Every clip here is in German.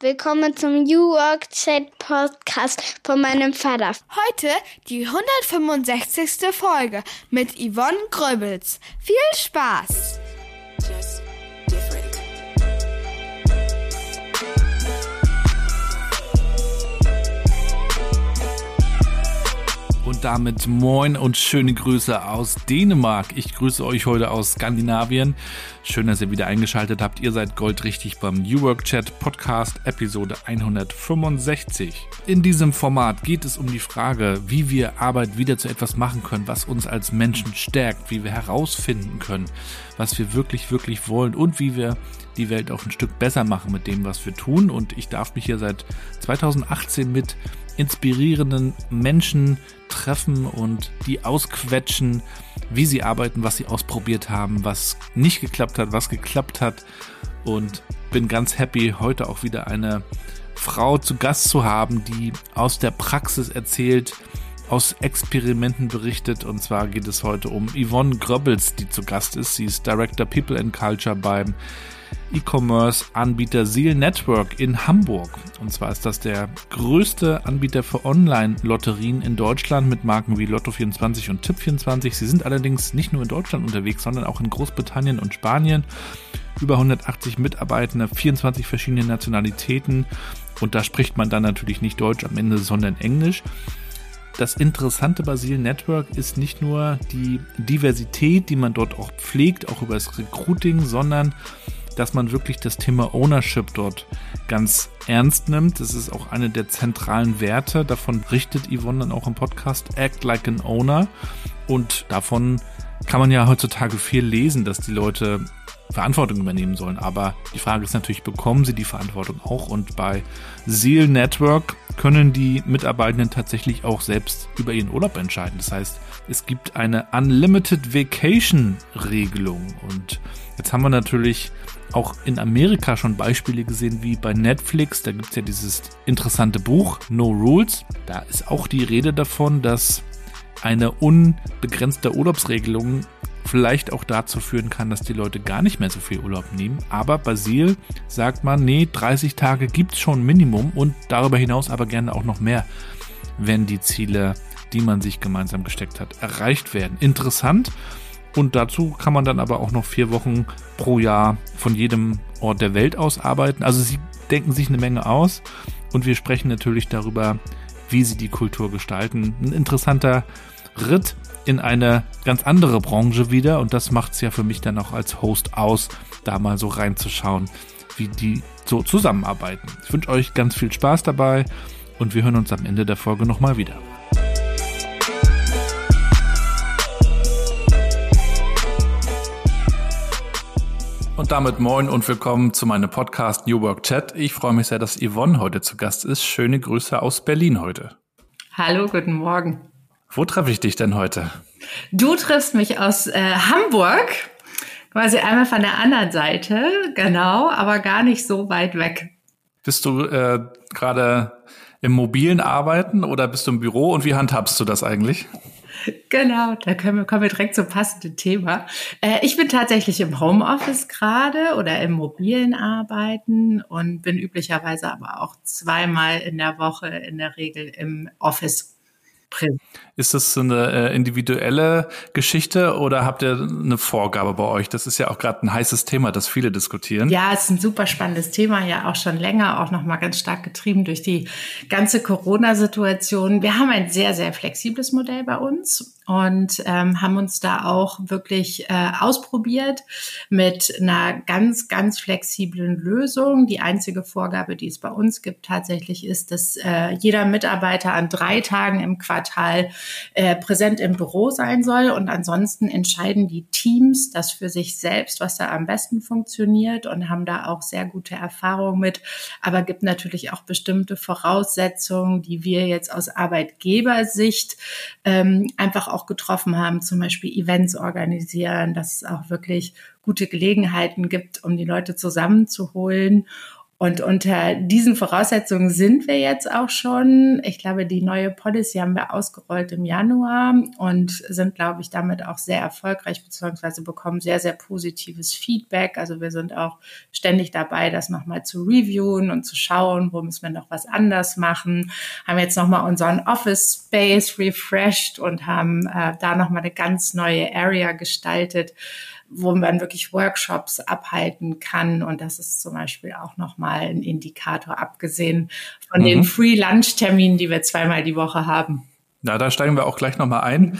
Willkommen zum New Work Chat Podcast von meinem Vater. Heute die 165. Folge mit Yvonne Gröbels. Viel Spaß! Damit moin und schöne Grüße aus Dänemark. Ich grüße euch heute aus Skandinavien. Schön, dass ihr wieder eingeschaltet habt. Ihr seid goldrichtig beim New Work Chat Podcast Episode 165. In diesem Format geht es um die Frage, wie wir Arbeit wieder zu etwas machen können, was uns als Menschen stärkt, wie wir herausfinden können, was wir wirklich, wirklich wollen und wie wir die Welt auch ein Stück besser machen mit dem, was wir tun. Und ich darf mich hier seit 2018 mit inspirierenden Menschen treffen und die ausquetschen, wie sie arbeiten, was sie ausprobiert haben, was nicht geklappt hat, was geklappt hat. Und bin ganz happy, heute auch wieder eine Frau zu Gast zu haben, die aus der Praxis erzählt, aus Experimenten berichtet. Und zwar geht es heute um Yvonne Gröbbels, die zu Gast ist. Sie ist Director People and Culture beim E-Commerce-Anbieter Seal Network in Hamburg. Und zwar ist das der größte Anbieter für Online-Lotterien in Deutschland mit Marken wie Lotto24 und Tipp24. Sie sind allerdings nicht nur in Deutschland unterwegs, sondern auch in Großbritannien und Spanien. Über 180 Mitarbeitende, 24 verschiedene Nationalitäten. Und da spricht man dann natürlich nicht Deutsch am Ende, sondern Englisch. Das Interessante bei Seal Network ist nicht nur die Diversität, die man dort auch pflegt, auch über das Recruiting, sondern dass man wirklich das Thema Ownership dort ganz ernst nimmt. Das ist auch eine der zentralen Werte. Davon berichtet Yvonne dann auch im Podcast Act Like an Owner. Und davon kann man ja heutzutage viel lesen, dass die Leute Verantwortung übernehmen sollen. Aber die Frage ist natürlich, bekommen sie die Verantwortung auch? Und bei Seal Network können die Mitarbeitenden tatsächlich auch selbst über ihren Urlaub entscheiden. Das heißt, es gibt eine Unlimited Vacation Regelung. Und jetzt haben wir natürlich auch in Amerika schon Beispiele gesehen, wie bei Netflix. Da gibt es ja dieses interessante Buch No Rules. Da ist auch die Rede davon, dass eine unbegrenzte Urlaubsregelung vielleicht auch dazu führen kann, dass die Leute gar nicht mehr so viel Urlaub nehmen. Aber Basil sagt man, nee, 30 Tage gibt es schon Minimum und darüber hinaus aber gerne auch noch mehr, wenn die Ziele, die man sich gemeinsam gesteckt hat, erreicht werden. Interessant. Und dazu kann man dann aber auch noch vier Wochen pro Jahr von jedem Ort der Welt aus arbeiten. Also sie denken sich eine Menge aus und wir sprechen natürlich darüber, wie sie die Kultur gestalten. Ein interessanter Ritt in eine ganz andere Branche wieder und das macht es ja für mich dann auch als Host aus, da mal so reinzuschauen, wie die so zusammenarbeiten. Ich wünsche euch ganz viel Spaß dabei und wir hören uns am Ende der Folge nochmal wieder. Und damit moin und willkommen zu meinem Podcast New Work Chat. Ich freue mich sehr, dass Yvonne heute zu Gast ist. Schöne Grüße aus Berlin heute. Hallo, guten Morgen. Wo treffe ich dich denn heute? Du triffst mich aus äh, Hamburg, quasi einmal von der anderen Seite, genau, aber gar nicht so weit weg. Bist du äh, gerade im mobilen Arbeiten oder bist du im Büro und wie handhabst du das eigentlich? Genau, da können wir, kommen wir direkt zum passenden Thema. Äh, ich bin tatsächlich im Homeoffice gerade oder im mobilen Arbeiten und bin üblicherweise aber auch zweimal in der Woche in der Regel im Office Präsent. Ist das eine äh, individuelle Geschichte oder habt ihr eine Vorgabe bei euch? Das ist ja auch gerade ein heißes Thema, das viele diskutieren. Ja, es ist ein super spannendes Thema, ja auch schon länger, auch nochmal ganz stark getrieben durch die ganze Corona-Situation. Wir haben ein sehr, sehr flexibles Modell bei uns und ähm, haben uns da auch wirklich äh, ausprobiert mit einer ganz, ganz flexiblen Lösung. Die einzige Vorgabe, die es bei uns gibt, tatsächlich ist, dass äh, jeder Mitarbeiter an drei Tagen im Quartal äh, präsent im Büro sein soll und ansonsten entscheiden die Teams das für sich selbst, was da am besten funktioniert und haben da auch sehr gute Erfahrungen mit. Aber gibt natürlich auch bestimmte Voraussetzungen, die wir jetzt aus Arbeitgebersicht ähm, einfach auch getroffen haben, zum Beispiel Events organisieren, dass es auch wirklich gute Gelegenheiten gibt, um die Leute zusammenzuholen Und unter diesen Voraussetzungen sind wir jetzt auch schon. Ich glaube, die neue Policy haben wir ausgerollt im Januar und sind, glaube ich, damit auch sehr erfolgreich, beziehungsweise bekommen sehr, sehr positives Feedback. Also wir sind auch ständig dabei, das nochmal zu reviewen und zu schauen, wo müssen wir noch was anders machen. Haben jetzt nochmal unseren Office Space refreshed und haben äh, da nochmal eine ganz neue Area gestaltet wo man wirklich Workshops abhalten kann. Und das ist zum Beispiel auch nochmal ein Indikator, abgesehen von mhm. den Free-Lunch-Terminen, die wir zweimal die Woche haben. Na, da steigen wir auch gleich nochmal ein.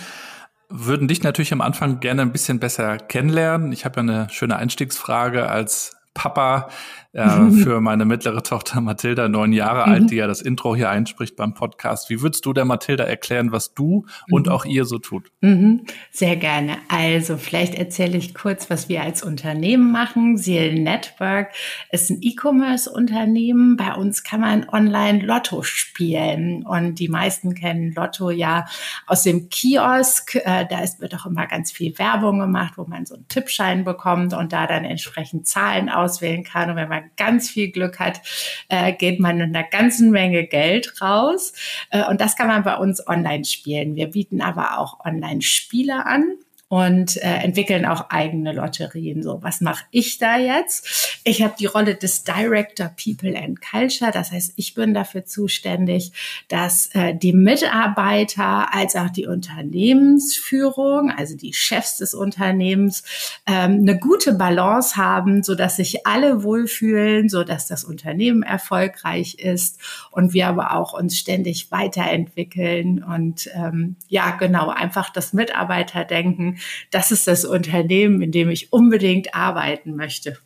Würden dich natürlich am Anfang gerne ein bisschen besser kennenlernen. Ich habe ja eine schöne Einstiegsfrage als Papa äh, für meine mittlere Tochter Mathilda, neun Jahre mhm. alt, die ja das Intro hier einspricht beim Podcast. Wie würdest du der Mathilda erklären, was du und mhm. auch ihr so tut? Mhm. Sehr gerne. Also vielleicht erzähle ich kurz, was wir als Unternehmen machen. Seal Network ist ein E-Commerce-Unternehmen. Bei uns kann man online Lotto spielen und die meisten kennen Lotto ja aus dem Kiosk. Äh, da ist, wird auch immer ganz viel Werbung gemacht, wo man so einen Tippschein bekommt und da dann entsprechend Zahlen auswählen kann. Und wenn man ganz viel Glück hat, äh, geht man mit einer ganzen Menge Geld raus. Äh, und das kann man bei uns online spielen. Wir bieten aber auch Online-Spiele an und äh, entwickeln auch eigene Lotterien. So, was mache ich da jetzt? Ich habe die Rolle des Director People and Culture. Das heißt, ich bin dafür zuständig, dass äh, die Mitarbeiter als auch die Unternehmensführung, also die Chefs des Unternehmens, ähm, eine gute Balance haben, so dass sich alle wohlfühlen, so dass das Unternehmen erfolgreich ist und wir aber auch uns ständig weiterentwickeln und ähm, ja genau einfach das Mitarbeiterdenken das ist das Unternehmen, in dem ich unbedingt arbeiten möchte.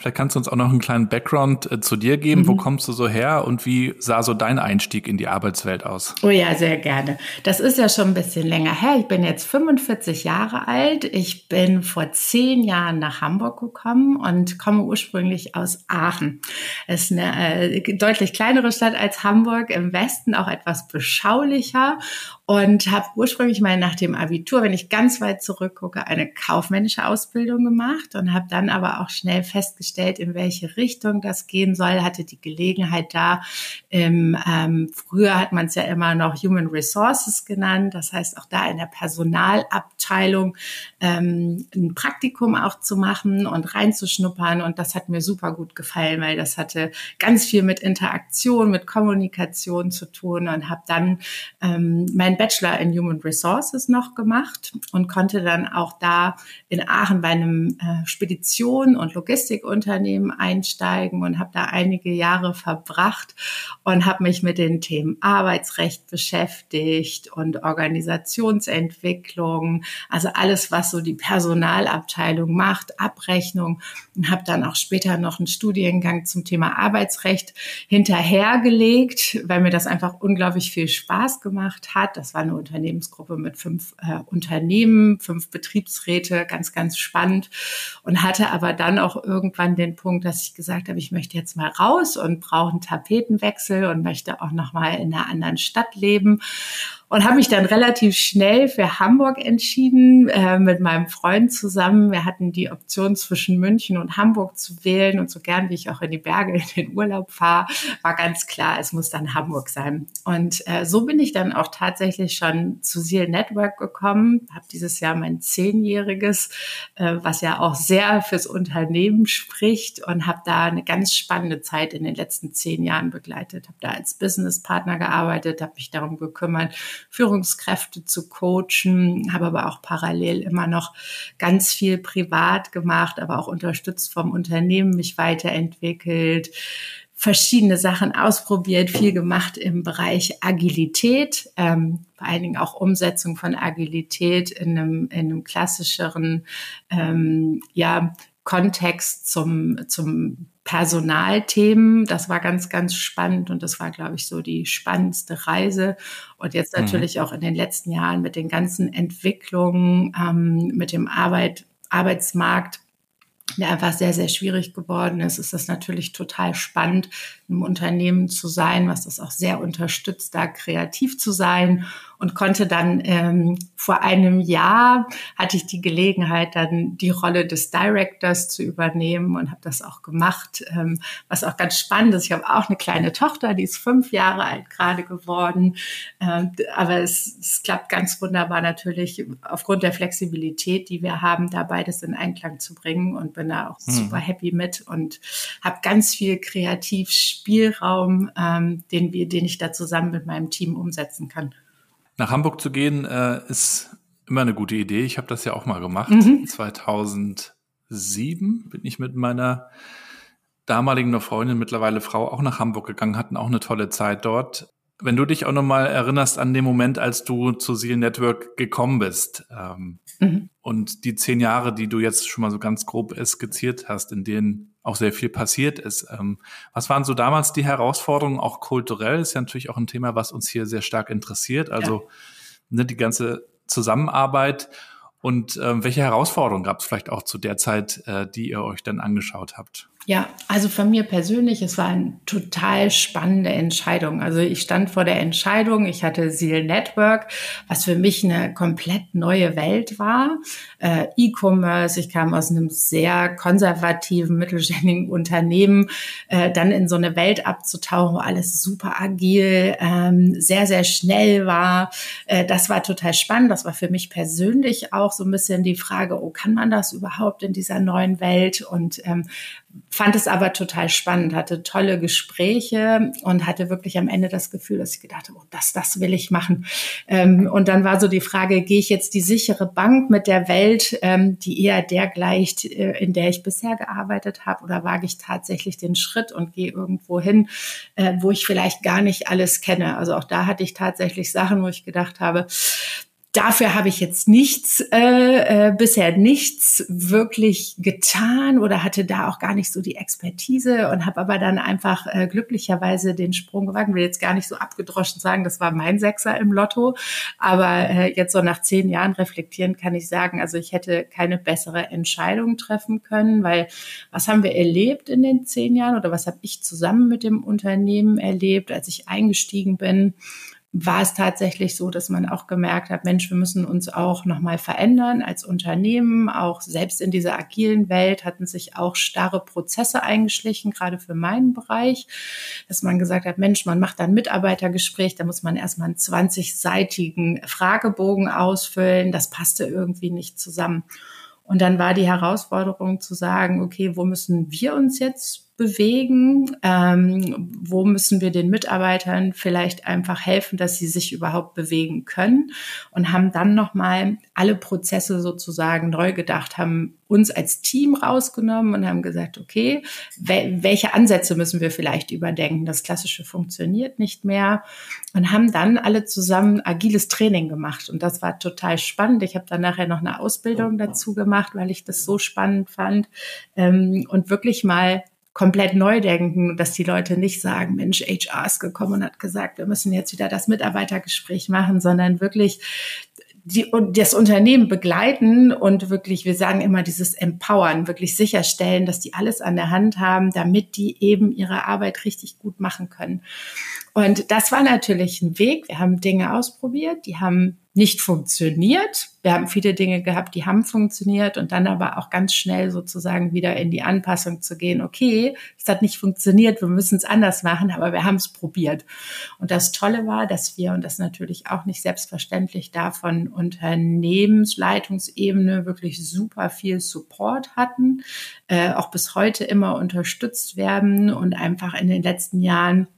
Vielleicht kannst du uns auch noch einen kleinen Background äh, zu dir geben. Mhm. Wo kommst du so her und wie sah so dein Einstieg in die Arbeitswelt aus? Oh ja, sehr gerne. Das ist ja schon ein bisschen länger her. Ich bin jetzt 45 Jahre alt. Ich bin vor zehn Jahren nach Hamburg gekommen und komme ursprünglich aus Aachen. Es ist eine äh, deutlich kleinere Stadt als Hamburg, im Westen auch etwas beschaulicher und habe ursprünglich mal nach dem Abitur, wenn ich ganz weit zurückgucke, eine kaufmännische Ausbildung gemacht und habe dann aber auch schnell festgestellt, in welche Richtung das gehen soll. Hatte die Gelegenheit da. Im, ähm, früher hat man es ja immer noch Human Resources genannt, das heißt auch da in der Personalabteilung ähm, ein Praktikum auch zu machen und reinzuschnuppern und das hat mir super gut gefallen, weil das hatte ganz viel mit Interaktion, mit Kommunikation zu tun und habe dann ähm, mein Bachelor in Human Resources noch gemacht und konnte dann auch da in Aachen bei einem äh, Spedition- und Logistikunternehmen einsteigen und habe da einige Jahre verbracht und habe mich mit den Themen Arbeitsrecht beschäftigt und Organisationsentwicklung, also alles, was so die Personalabteilung macht, Abrechnung und habe dann auch später noch einen Studiengang zum Thema Arbeitsrecht hinterhergelegt, weil mir das einfach unglaublich viel Spaß gemacht hat. Das das war eine Unternehmensgruppe mit fünf äh, Unternehmen, fünf Betriebsräte, ganz, ganz spannend. Und hatte aber dann auch irgendwann den Punkt, dass ich gesagt habe, ich möchte jetzt mal raus und brauche einen Tapetenwechsel und möchte auch noch mal in einer anderen Stadt leben und habe mich dann relativ schnell für Hamburg entschieden äh, mit meinem Freund zusammen. Wir hatten die Option zwischen München und Hamburg zu wählen und so gern wie ich auch in die Berge in den Urlaub fahre, war ganz klar, es muss dann Hamburg sein. Und äh, so bin ich dann auch tatsächlich schon zu Seal Network gekommen, habe dieses Jahr mein zehnjähriges, äh, was ja auch sehr fürs Unternehmen spricht und habe da eine ganz spannende Zeit in den letzten zehn Jahren begleitet, habe da als Businesspartner gearbeitet, habe mich darum gekümmert, Führungskräfte zu coachen, habe aber auch parallel immer noch ganz viel privat gemacht, aber auch unterstützt vom Unternehmen mich weiterentwickelt verschiedene Sachen ausprobiert, viel gemacht im Bereich Agilität, ähm, vor allen Dingen auch Umsetzung von Agilität in einem, in einem klassischeren ähm, ja, Kontext zum, zum Personalthemen. Das war ganz, ganz spannend und das war, glaube ich, so die spannendste Reise. Und jetzt mhm. natürlich mhm. auch in den letzten Jahren mit den ganzen Entwicklungen, ähm, mit dem Arbeit, Arbeitsmarkt der einfach sehr, sehr schwierig geworden ist, ist das natürlich total spannend, im Unternehmen zu sein, was das auch sehr unterstützt, da kreativ zu sein und konnte dann ähm, vor einem Jahr hatte ich die Gelegenheit, dann die Rolle des Directors zu übernehmen und habe das auch gemacht, ähm, was auch ganz spannend ist. Ich habe auch eine kleine Tochter, die ist fünf Jahre alt gerade geworden, ähm, aber es, es klappt ganz wunderbar natürlich aufgrund der Flexibilität, die wir haben, da beides in Einklang zu bringen und bin da auch mhm. super happy mit und habe ganz viel Kreativspielraum, ähm, den wir, den ich da zusammen mit meinem Team umsetzen kann. Nach Hamburg zu gehen äh, ist immer eine gute Idee. Ich habe das ja auch mal gemacht. Mhm. 2007 bin ich mit meiner damaligen Freundin, mittlerweile Frau, auch nach Hamburg gegangen, hatten auch eine tolle Zeit dort. Wenn du dich auch nochmal erinnerst an den Moment, als du zu Seal Network gekommen bist ähm, mhm. und die zehn Jahre, die du jetzt schon mal so ganz grob skizziert hast, in denen auch sehr viel passiert ist. Ähm, was waren so damals die Herausforderungen, auch kulturell? Ist ja natürlich auch ein Thema, was uns hier sehr stark interessiert. Also ja. ne, die ganze Zusammenarbeit und ähm, welche Herausforderungen gab es vielleicht auch zu der Zeit, äh, die ihr euch dann angeschaut habt? Ja, also von mir persönlich, es war eine total spannende Entscheidung. Also ich stand vor der Entscheidung, ich hatte Seal Network, was für mich eine komplett neue Welt war. Äh, E-Commerce, ich kam aus einem sehr konservativen, mittelständigen Unternehmen, äh, dann in so eine Welt abzutauchen, wo alles super agil, ähm, sehr, sehr schnell war. Äh, das war total spannend. Das war für mich persönlich auch so ein bisschen die Frage, oh, kann man das überhaupt in dieser neuen Welt? Und ähm, fand es aber total spannend, hatte tolle Gespräche und hatte wirklich am Ende das Gefühl, dass ich gedacht habe, oh, das, das will ich machen. Ähm, und dann war so die Frage, gehe ich jetzt die sichere Bank mit der Welt, ähm, die eher der gleicht, äh, in der ich bisher gearbeitet habe, oder wage ich tatsächlich den Schritt und gehe irgendwo hin, äh, wo ich vielleicht gar nicht alles kenne. Also auch da hatte ich tatsächlich Sachen, wo ich gedacht habe, Dafür habe ich jetzt nichts, äh, äh, bisher nichts wirklich getan oder hatte da auch gar nicht so die Expertise und habe aber dann einfach äh, glücklicherweise den Sprung gewagt. Will jetzt gar nicht so abgedroschen sagen, das war mein Sechser im Lotto, aber äh, jetzt so nach zehn Jahren reflektieren kann ich sagen, also ich hätte keine bessere Entscheidung treffen können, weil was haben wir erlebt in den zehn Jahren oder was habe ich zusammen mit dem Unternehmen erlebt, als ich eingestiegen bin? War es tatsächlich so, dass man auch gemerkt hat, Mensch, wir müssen uns auch nochmal verändern als Unternehmen. Auch selbst in dieser agilen Welt hatten sich auch starre Prozesse eingeschlichen, gerade für meinen Bereich, dass man gesagt hat, Mensch, man macht ein Mitarbeitergespräch, da muss man erstmal einen 20-seitigen Fragebogen ausfüllen. Das passte irgendwie nicht zusammen. Und dann war die Herausforderung zu sagen, okay, wo müssen wir uns jetzt bewegen? Ähm, wo müssen wir den Mitarbeitern vielleicht einfach helfen, dass sie sich überhaupt bewegen können? Und haben dann nochmal alle Prozesse sozusagen neu gedacht, haben uns als Team rausgenommen und haben gesagt, okay, wel welche Ansätze müssen wir vielleicht überdenken? Das Klassische funktioniert nicht mehr und haben dann alle zusammen agiles Training gemacht. Und das war total spannend. Ich habe dann nachher noch eine Ausbildung dazu gemacht, weil ich das so spannend fand ähm, und wirklich mal komplett neu denken, dass die Leute nicht sagen, Mensch, HR ist gekommen und hat gesagt, wir müssen jetzt wieder das Mitarbeitergespräch machen, sondern wirklich die, das Unternehmen begleiten und wirklich, wir sagen immer dieses Empowern, wirklich sicherstellen, dass die alles an der Hand haben, damit die eben ihre Arbeit richtig gut machen können. Und das war natürlich ein Weg. Wir haben Dinge ausprobiert, die haben nicht funktioniert. Wir haben viele Dinge gehabt, die haben funktioniert und dann aber auch ganz schnell sozusagen wieder in die Anpassung zu gehen. Okay, es hat nicht funktioniert, wir müssen es anders machen, aber wir haben es probiert. Und das Tolle war, dass wir, und das natürlich auch nicht selbstverständlich davon Unternehmensleitungsebene wirklich super viel Support hatten, äh, auch bis heute immer unterstützt werden und einfach in den letzten Jahren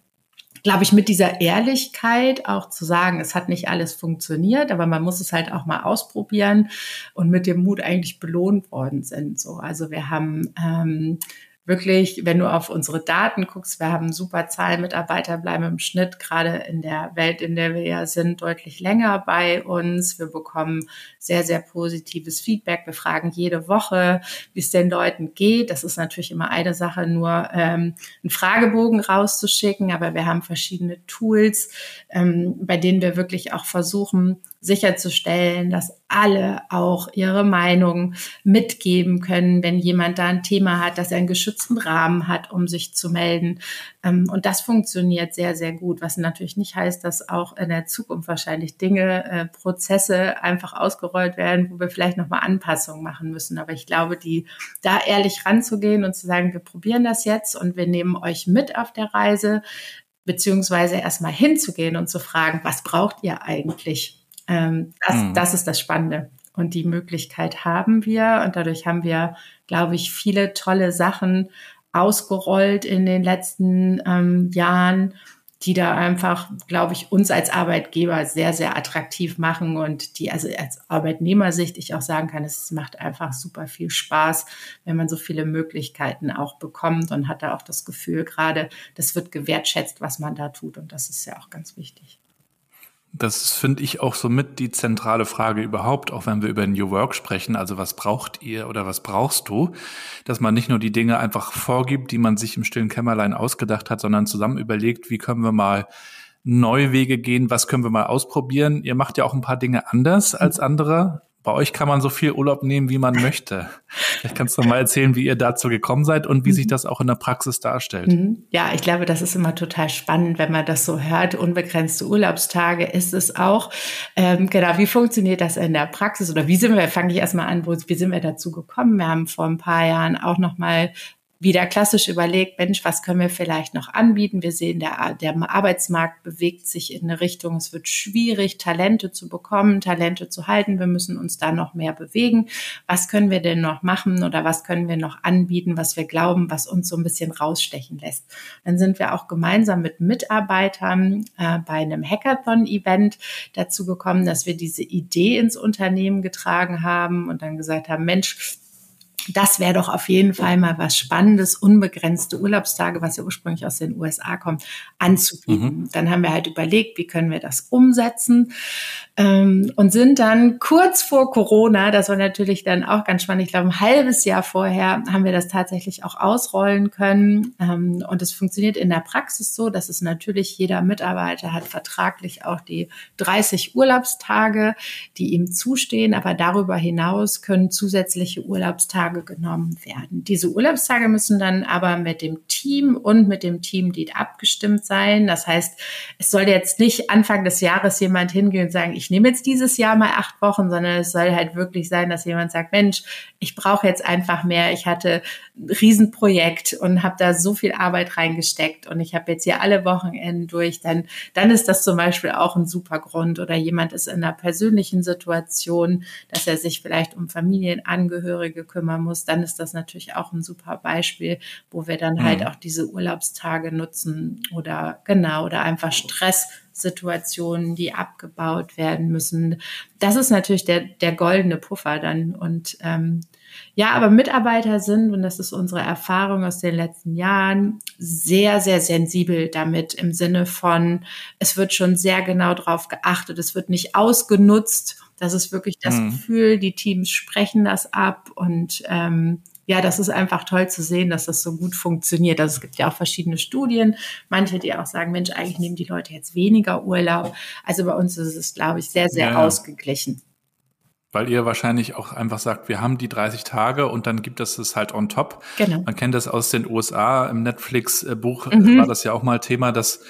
glaube ich, mit dieser Ehrlichkeit auch zu sagen, es hat nicht alles funktioniert, aber man muss es halt auch mal ausprobieren und mit dem Mut eigentlich belohnt worden sind. So, also wir haben ähm, wirklich, wenn du auf unsere Daten guckst, wir haben super Zahlen, Mitarbeiter bleiben im Schnitt gerade in der Welt, in der wir ja sind, deutlich länger bei uns. Wir bekommen sehr, sehr positives Feedback. Wir fragen jede Woche, wie es den Leuten geht. Das ist natürlich immer eine Sache, nur ähm, einen Fragebogen rauszuschicken, aber wir haben verschiedene Tools, ähm, bei denen wir wirklich auch versuchen, sicherzustellen, dass alle auch ihre Meinung mitgeben können, wenn jemand da ein Thema hat, dass er einen geschützten Rahmen hat, um sich zu melden. Ähm, und das funktioniert sehr, sehr gut, was natürlich nicht heißt, dass auch in der Zukunft wahrscheinlich Dinge, äh, Prozesse einfach ausgerollt werden, wo wir vielleicht nochmal Anpassungen machen müssen. Aber ich glaube, die da ehrlich ranzugehen und zu sagen, wir probieren das jetzt und wir nehmen euch mit auf der Reise, beziehungsweise erstmal hinzugehen und zu fragen, was braucht ihr eigentlich? Ähm, das, mhm. das ist das Spannende. Und die Möglichkeit haben wir und dadurch haben wir, glaube ich, viele tolle Sachen ausgerollt in den letzten ähm, Jahren, die da einfach, glaube ich, uns als Arbeitgeber sehr, sehr attraktiv machen und die also als Arbeitnehmersicht ich auch sagen kann, es macht einfach super viel Spaß, wenn man so viele Möglichkeiten auch bekommt und hat da auch das Gefühl gerade, das wird gewertschätzt, was man da tut und das ist ja auch ganz wichtig. Das finde ich auch somit die zentrale Frage überhaupt, auch wenn wir über New Work sprechen. Also was braucht ihr oder was brauchst du? Dass man nicht nur die Dinge einfach vorgibt, die man sich im stillen Kämmerlein ausgedacht hat, sondern zusammen überlegt, wie können wir mal neue Wege gehen, was können wir mal ausprobieren. Ihr macht ja auch ein paar Dinge anders als andere bei euch kann man so viel Urlaub nehmen, wie man möchte. Vielleicht kannst du mal erzählen, wie ihr dazu gekommen seid und wie mhm. sich das auch in der Praxis darstellt. Mhm. Ja, ich glaube, das ist immer total spannend, wenn man das so hört. Unbegrenzte Urlaubstage ist es auch. Ähm, genau, wie funktioniert das in der Praxis oder wie sind wir, fange ich erstmal an, wo, wie sind wir dazu gekommen? Wir haben vor ein paar Jahren auch nochmal wieder klassisch überlegt, Mensch, was können wir vielleicht noch anbieten? Wir sehen, der, der Arbeitsmarkt bewegt sich in eine Richtung, es wird schwierig, Talente zu bekommen, Talente zu halten. Wir müssen uns da noch mehr bewegen. Was können wir denn noch machen oder was können wir noch anbieten, was wir glauben, was uns so ein bisschen rausstechen lässt? Dann sind wir auch gemeinsam mit Mitarbeitern äh, bei einem Hackathon-Event dazu gekommen, dass wir diese Idee ins Unternehmen getragen haben und dann gesagt haben, Mensch, das wäre doch auf jeden Fall mal was Spannendes, unbegrenzte Urlaubstage, was ja ursprünglich aus den USA kommt, anzubieten. Mhm. Dann haben wir halt überlegt, wie können wir das umsetzen ähm, und sind dann kurz vor Corona, das war natürlich dann auch ganz spannend, ich glaube ein halbes Jahr vorher haben wir das tatsächlich auch ausrollen können ähm, und es funktioniert in der Praxis so, dass es natürlich jeder Mitarbeiter hat vertraglich auch die 30 Urlaubstage, die ihm zustehen, aber darüber hinaus können zusätzliche Urlaubstage Urlaubstage genommen werden. Diese Urlaubstage müssen dann aber mit dem Team und mit dem Teamlead abgestimmt sein. Das heißt, es soll jetzt nicht Anfang des Jahres jemand hingehen und sagen, ich nehme jetzt dieses Jahr mal acht Wochen, sondern es soll halt wirklich sein, dass jemand sagt, Mensch, ich brauche jetzt einfach mehr. Ich hatte ein Riesenprojekt und habe da so viel Arbeit reingesteckt und ich habe jetzt hier alle Wochenenden durch. Dann, dann ist das zum Beispiel auch ein super Grund. Oder jemand ist in einer persönlichen Situation, dass er sich vielleicht um Familienangehörige kümmern muss, dann ist das natürlich auch ein super Beispiel, wo wir dann halt mhm. halt auch diese Urlaubstage nutzen oder genau oder einfach Stresssituationen, die abgebaut werden müssen. Das ist natürlich der, der goldene Puffer dann. Und ähm, ja, aber Mitarbeiter sind, und das ist unsere Erfahrung aus den letzten Jahren, sehr, sehr sensibel damit im Sinne von, es wird schon sehr genau drauf geachtet, es wird nicht ausgenutzt das ist wirklich das mhm. Gefühl, die Teams sprechen das ab und ähm, ja, das ist einfach toll zu sehen, dass das so gut funktioniert. Also es gibt ja auch verschiedene Studien, manche, die auch sagen, Mensch, eigentlich nehmen die Leute jetzt weniger Urlaub. Also bei uns ist es, glaube ich, sehr, sehr ja. ausgeglichen. Weil ihr wahrscheinlich auch einfach sagt, wir haben die 30 Tage und dann gibt es es halt on top. Genau. Man kennt das aus den USA. Im Netflix-Buch mhm. war das ja auch mal Thema, dass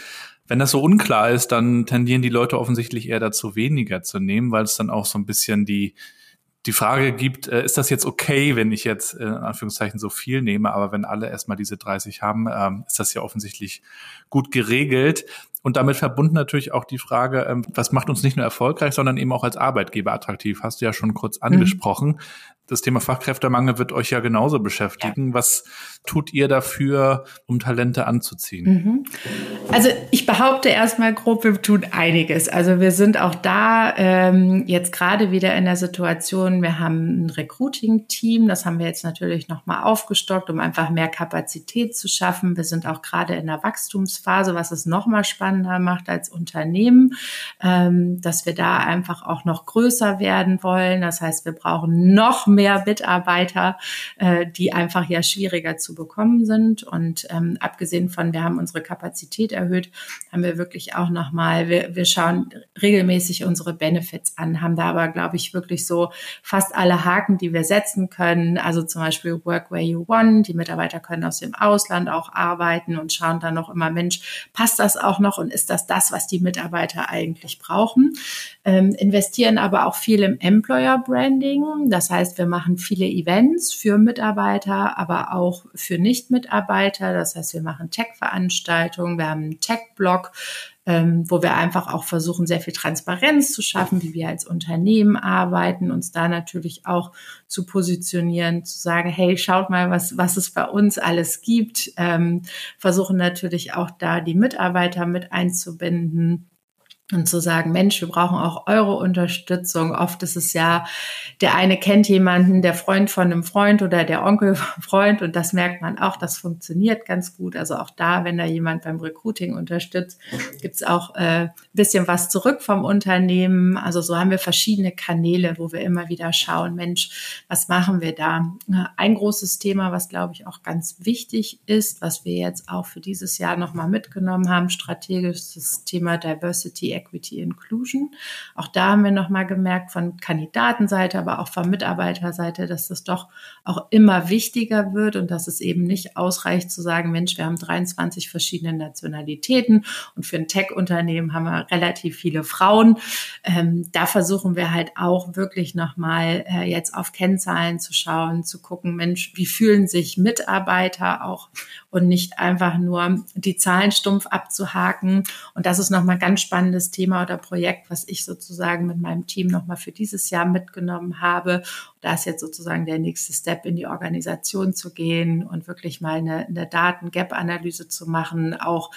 wenn das so unklar ist, dann tendieren die Leute offensichtlich eher dazu, weniger zu nehmen, weil es dann auch so ein bisschen die, die Frage gibt, äh, ist das jetzt okay, wenn ich jetzt äh, in Anführungszeichen so viel nehme, aber wenn alle erstmal diese 30 haben, ähm, ist das ja offensichtlich gut geregelt. Und damit verbunden natürlich auch die Frage, ähm, was macht uns nicht nur erfolgreich, sondern eben auch als Arbeitgeber attraktiv, hast du ja schon kurz mhm. angesprochen. Mhm das Thema Fachkräftemangel wird euch ja genauso beschäftigen. Ja. Was tut ihr dafür, um Talente anzuziehen? Mhm. Also ich behaupte erstmal grob, wir tun einiges. Also wir sind auch da ähm, jetzt gerade wieder in der Situation, wir haben ein Recruiting-Team, das haben wir jetzt natürlich nochmal aufgestockt, um einfach mehr Kapazität zu schaffen. Wir sind auch gerade in der Wachstumsphase, was es nochmal spannend spannender macht als Unternehmen, ähm, dass wir da einfach auch noch größer werden wollen. Das heißt, wir brauchen noch mehr Mitarbeiter, äh, die einfach ja schwieriger zu bekommen sind. Und ähm, abgesehen von, wir haben unsere Kapazität erhöht, haben wir wirklich auch nochmal, wir, wir schauen regelmäßig unsere Benefits an, haben da aber, glaube ich, wirklich so fast alle Haken, die wir setzen können. Also zum Beispiel Work Where You Want. Die Mitarbeiter können aus dem Ausland auch arbeiten und schauen dann noch immer, Mensch, passt das auch noch und ist das das, was die Mitarbeiter eigentlich brauchen? Ähm, investieren aber auch viel im Employer Branding. Das heißt, wir machen viele Events für Mitarbeiter, aber auch für Nicht-Mitarbeiter. Das heißt, wir machen Tech-Veranstaltungen, wir haben einen Tech-Blog, ähm, wo wir einfach auch versuchen, sehr viel Transparenz zu schaffen, wie wir als Unternehmen arbeiten, uns da natürlich auch zu positionieren, zu sagen, hey, schaut mal, was, was es bei uns alles gibt, ähm, versuchen natürlich auch da die Mitarbeiter mit einzubinden und zu sagen, Mensch, wir brauchen auch eure Unterstützung. Oft ist es ja, der eine kennt jemanden, der Freund von einem Freund oder der Onkel vom Freund und das merkt man auch, das funktioniert ganz gut. Also auch da, wenn da jemand beim Recruiting unterstützt, gibt's auch äh, bisschen was zurück vom Unternehmen. Also so haben wir verschiedene Kanäle, wo wir immer wieder schauen, Mensch, was machen wir da? Ein großes Thema, was glaube ich auch ganz wichtig ist, was wir jetzt auch für dieses Jahr nochmal mitgenommen haben, strategisch das Thema Diversity Equity Inclusion. Auch da haben wir nochmal gemerkt von Kandidatenseite, aber auch von Mitarbeiterseite, dass das doch auch immer wichtiger wird und dass es eben nicht ausreicht zu sagen, Mensch, wir haben 23 verschiedene Nationalitäten und für ein Tech-Unternehmen haben wir relativ viele Frauen. Ähm, da versuchen wir halt auch wirklich nochmal äh, jetzt auf Kennzahlen zu schauen, zu gucken, Mensch, wie fühlen sich Mitarbeiter auch und nicht einfach nur die Zahlen stumpf abzuhaken. Und das ist nochmal ein ganz spannendes Thema oder Projekt, was ich sozusagen mit meinem Team nochmal für dieses Jahr mitgenommen habe. Da ist jetzt sozusagen der nächste Step in die Organisation zu gehen und wirklich mal eine, eine Daten-Gap-Analyse zu machen, auch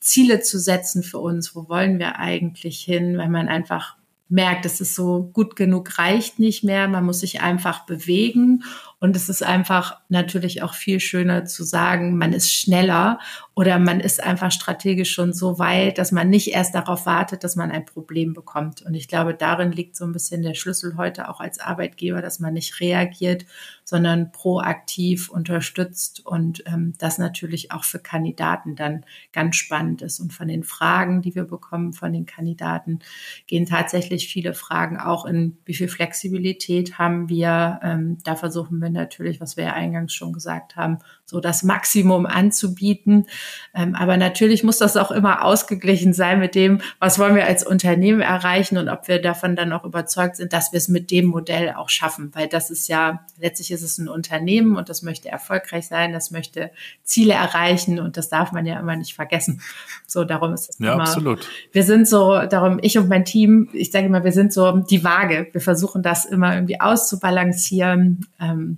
Ziele zu setzen für uns. Wo wollen wir eigentlich hin, wenn man einfach merkt, es ist so gut genug reicht nicht mehr. Man muss sich einfach bewegen und es ist einfach natürlich auch viel schöner zu sagen, man ist schneller oder man ist einfach strategisch schon so weit, dass man nicht erst darauf wartet, dass man ein Problem bekommt. Und ich glaube, darin liegt so ein bisschen der Schlüssel heute auch als Arbeitgeber, dass man nicht reagiert, sondern proaktiv unterstützt und ähm, das natürlich auch für Kandidaten dann ganz spannend ist. Und von den Fragen, die wir bekommen von den Kandidaten, gehen tatsächlich viele Fragen auch in, wie viel Flexibilität haben wir. Ähm, da versuchen wir wir natürlich, was wir ja eingangs schon gesagt haben, so das Maximum anzubieten. Ähm, aber natürlich muss das auch immer ausgeglichen sein mit dem, was wollen wir als Unternehmen erreichen und ob wir davon dann auch überzeugt sind, dass wir es mit dem Modell auch schaffen. Weil das ist ja, letztlich ist es ein Unternehmen und das möchte erfolgreich sein, das möchte Ziele erreichen und das darf man ja immer nicht vergessen. So, darum ist es ja, immer. Absolut. Wir sind so, darum, ich und mein Team, ich sage immer, wir sind so die Waage. Wir versuchen das immer irgendwie auszubalancieren. Ähm,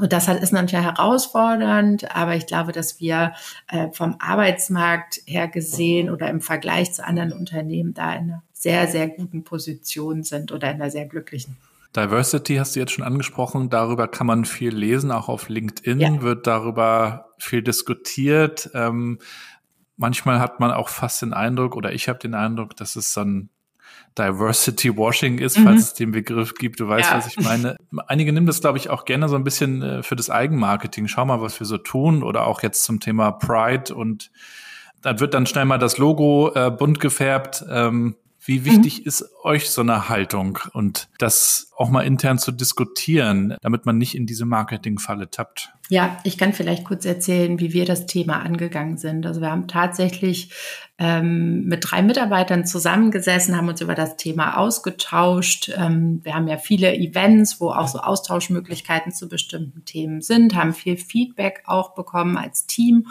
und das ist natürlich herausfordernd, aber ich glaube, dass wir äh, vom Arbeitsmarkt her gesehen oder im Vergleich zu anderen Unternehmen da in einer sehr, sehr guten Position sind oder in einer sehr glücklichen. Diversity hast du jetzt schon angesprochen. Darüber kann man viel lesen. Auch auf LinkedIn ja. wird darüber viel diskutiert. Ähm, manchmal hat man auch fast den Eindruck, oder ich habe den Eindruck, dass es so ein Diversity Washing ist, falls mhm. es den Begriff gibt. Du weißt, ja. was ich meine. Einige nehmen das, glaube ich, auch gerne so ein bisschen äh, für das Eigenmarketing. Schau mal, was wir so tun. Oder auch jetzt zum Thema Pride. Und dann wird dann schnell mal das Logo äh, bunt gefärbt. Ähm, wie wichtig mhm. ist euch so eine Haltung und das auch mal intern zu diskutieren, damit man nicht in diese Marketingfalle tappt? Ja, ich kann vielleicht kurz erzählen, wie wir das Thema angegangen sind. Also wir haben tatsächlich ähm, mit drei Mitarbeitern zusammengesessen, haben uns über das Thema ausgetauscht. Ähm, wir haben ja viele Events, wo auch so Austauschmöglichkeiten zu bestimmten Themen sind, haben viel Feedback auch bekommen als Team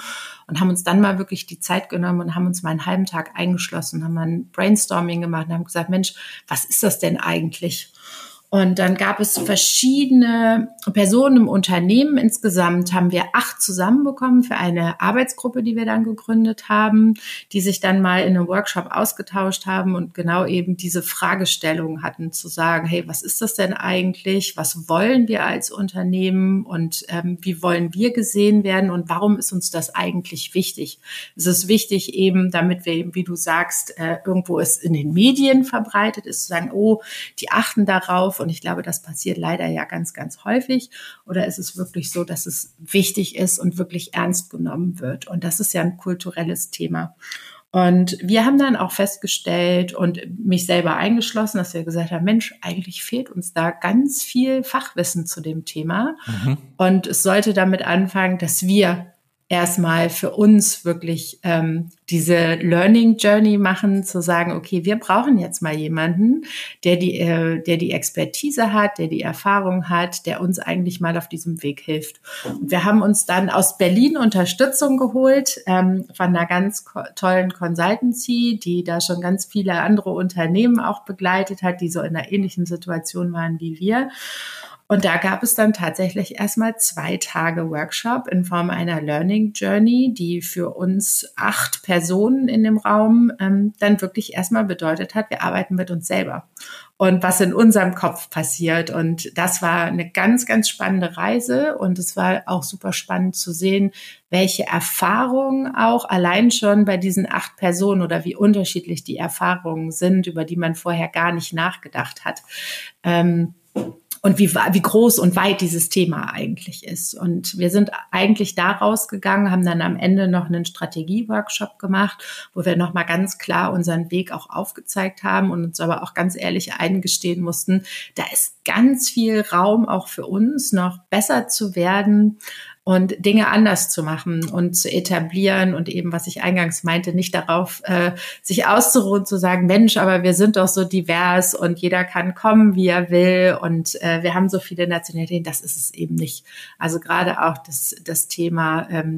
und haben uns dann mal wirklich die Zeit genommen und haben uns mal einen halben Tag eingeschlossen, haben mal ein Brainstorming gemacht und haben gesagt, Mensch, was ist das denn eigentlich? Und dann gab es verschiedene Personen im Unternehmen. Insgesamt haben wir acht zusammenbekommen für eine Arbeitsgruppe, die wir dann gegründet haben, die sich dann mal in einem Workshop ausgetauscht haben und genau eben diese Fragestellung hatten, zu sagen, hey, was ist das denn eigentlich? Was wollen wir als Unternehmen und ähm, wie wollen wir gesehen werden und warum ist uns das eigentlich wichtig? Es ist wichtig eben, damit wir eben, wie du sagst, äh, irgendwo es in den Medien verbreitet ist, zu sagen, oh, die achten darauf, und ich glaube, das passiert leider ja ganz, ganz häufig. Oder ist es wirklich so, dass es wichtig ist und wirklich ernst genommen wird? Und das ist ja ein kulturelles Thema. Und wir haben dann auch festgestellt und mich selber eingeschlossen, dass wir gesagt haben, Mensch, eigentlich fehlt uns da ganz viel Fachwissen zu dem Thema. Mhm. Und es sollte damit anfangen, dass wir erstmal für uns wirklich ähm, diese Learning Journey machen, zu sagen, okay, wir brauchen jetzt mal jemanden, der die, äh, der die Expertise hat, der die Erfahrung hat, der uns eigentlich mal auf diesem Weg hilft. Und wir haben uns dann aus Berlin Unterstützung geholt ähm, von einer ganz tollen Consultancy, die da schon ganz viele andere Unternehmen auch begleitet hat, die so in einer ähnlichen Situation waren wie wir. Und da gab es dann tatsächlich erstmal zwei Tage Workshop in Form einer Learning Journey, die für uns acht Personen in dem Raum ähm, dann wirklich erstmal bedeutet hat, wir arbeiten mit uns selber und was in unserem Kopf passiert. Und das war eine ganz, ganz spannende Reise und es war auch super spannend zu sehen, welche Erfahrungen auch allein schon bei diesen acht Personen oder wie unterschiedlich die Erfahrungen sind, über die man vorher gar nicht nachgedacht hat. Ähm, und wie, wie groß und weit dieses Thema eigentlich ist. Und wir sind eigentlich da rausgegangen, haben dann am Ende noch einen Strategie-Workshop gemacht, wo wir nochmal ganz klar unseren Weg auch aufgezeigt haben und uns aber auch ganz ehrlich eingestehen mussten, da ist ganz viel Raum auch für uns noch besser zu werden und Dinge anders zu machen und zu etablieren und eben, was ich eingangs meinte, nicht darauf, äh, sich auszuruhen, zu sagen, Mensch, aber wir sind doch so divers und jeder kann kommen, wie er will und äh, wir haben so viele Nationalitäten, das ist es eben nicht. Also gerade auch das, das Thema ähm,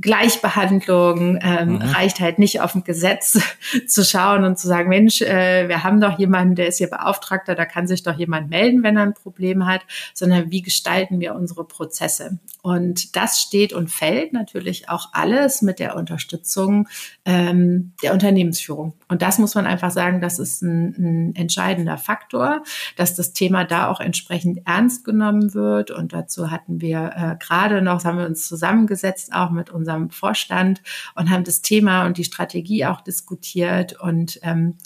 Gleichbehandlung ähm, mhm. reicht halt nicht auf ein Gesetz zu schauen und zu sagen, Mensch, äh, wir haben doch jemanden, der ist hier Beauftragter, da kann sich doch jemand melden, wenn er ein Problem hat, sondern wie gestalten wir unsere Prozesse? Und das steht und fällt natürlich auch alles mit der Unterstützung ähm, der Unternehmensführung. Und das muss man einfach sagen, das ist ein, ein entscheidender Faktor, dass das Thema da auch entsprechend ernst genommen wird. Und dazu hatten wir äh, gerade noch, haben wir uns zusammengesetzt, auch mit unserem Vorstand und haben das Thema und die Strategie auch diskutiert. Und ähm,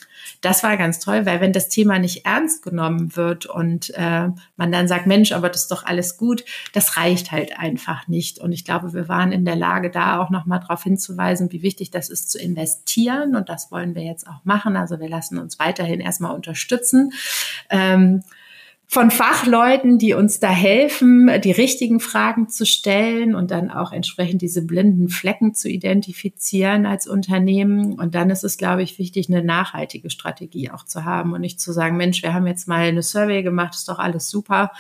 das war ganz toll, weil wenn das Thema nicht ernst genommen wird und äh, man dann sagt, Mensch, aber das ist doch alles gut, das reicht halt einfach nicht. Und ich glaube, wir waren in der Lage, da auch nochmal darauf hinzuweisen, wie wichtig das ist zu investieren. Und das wollen wir jetzt auch machen. Also wir lassen uns weiterhin erstmal unterstützen. Ähm, von Fachleuten, die uns da helfen, die richtigen Fragen zu stellen und dann auch entsprechend diese blinden Flecken zu identifizieren als Unternehmen. Und dann ist es, glaube ich, wichtig, eine nachhaltige Strategie auch zu haben und nicht zu sagen, Mensch, wir haben jetzt mal eine Survey gemacht, ist doch alles super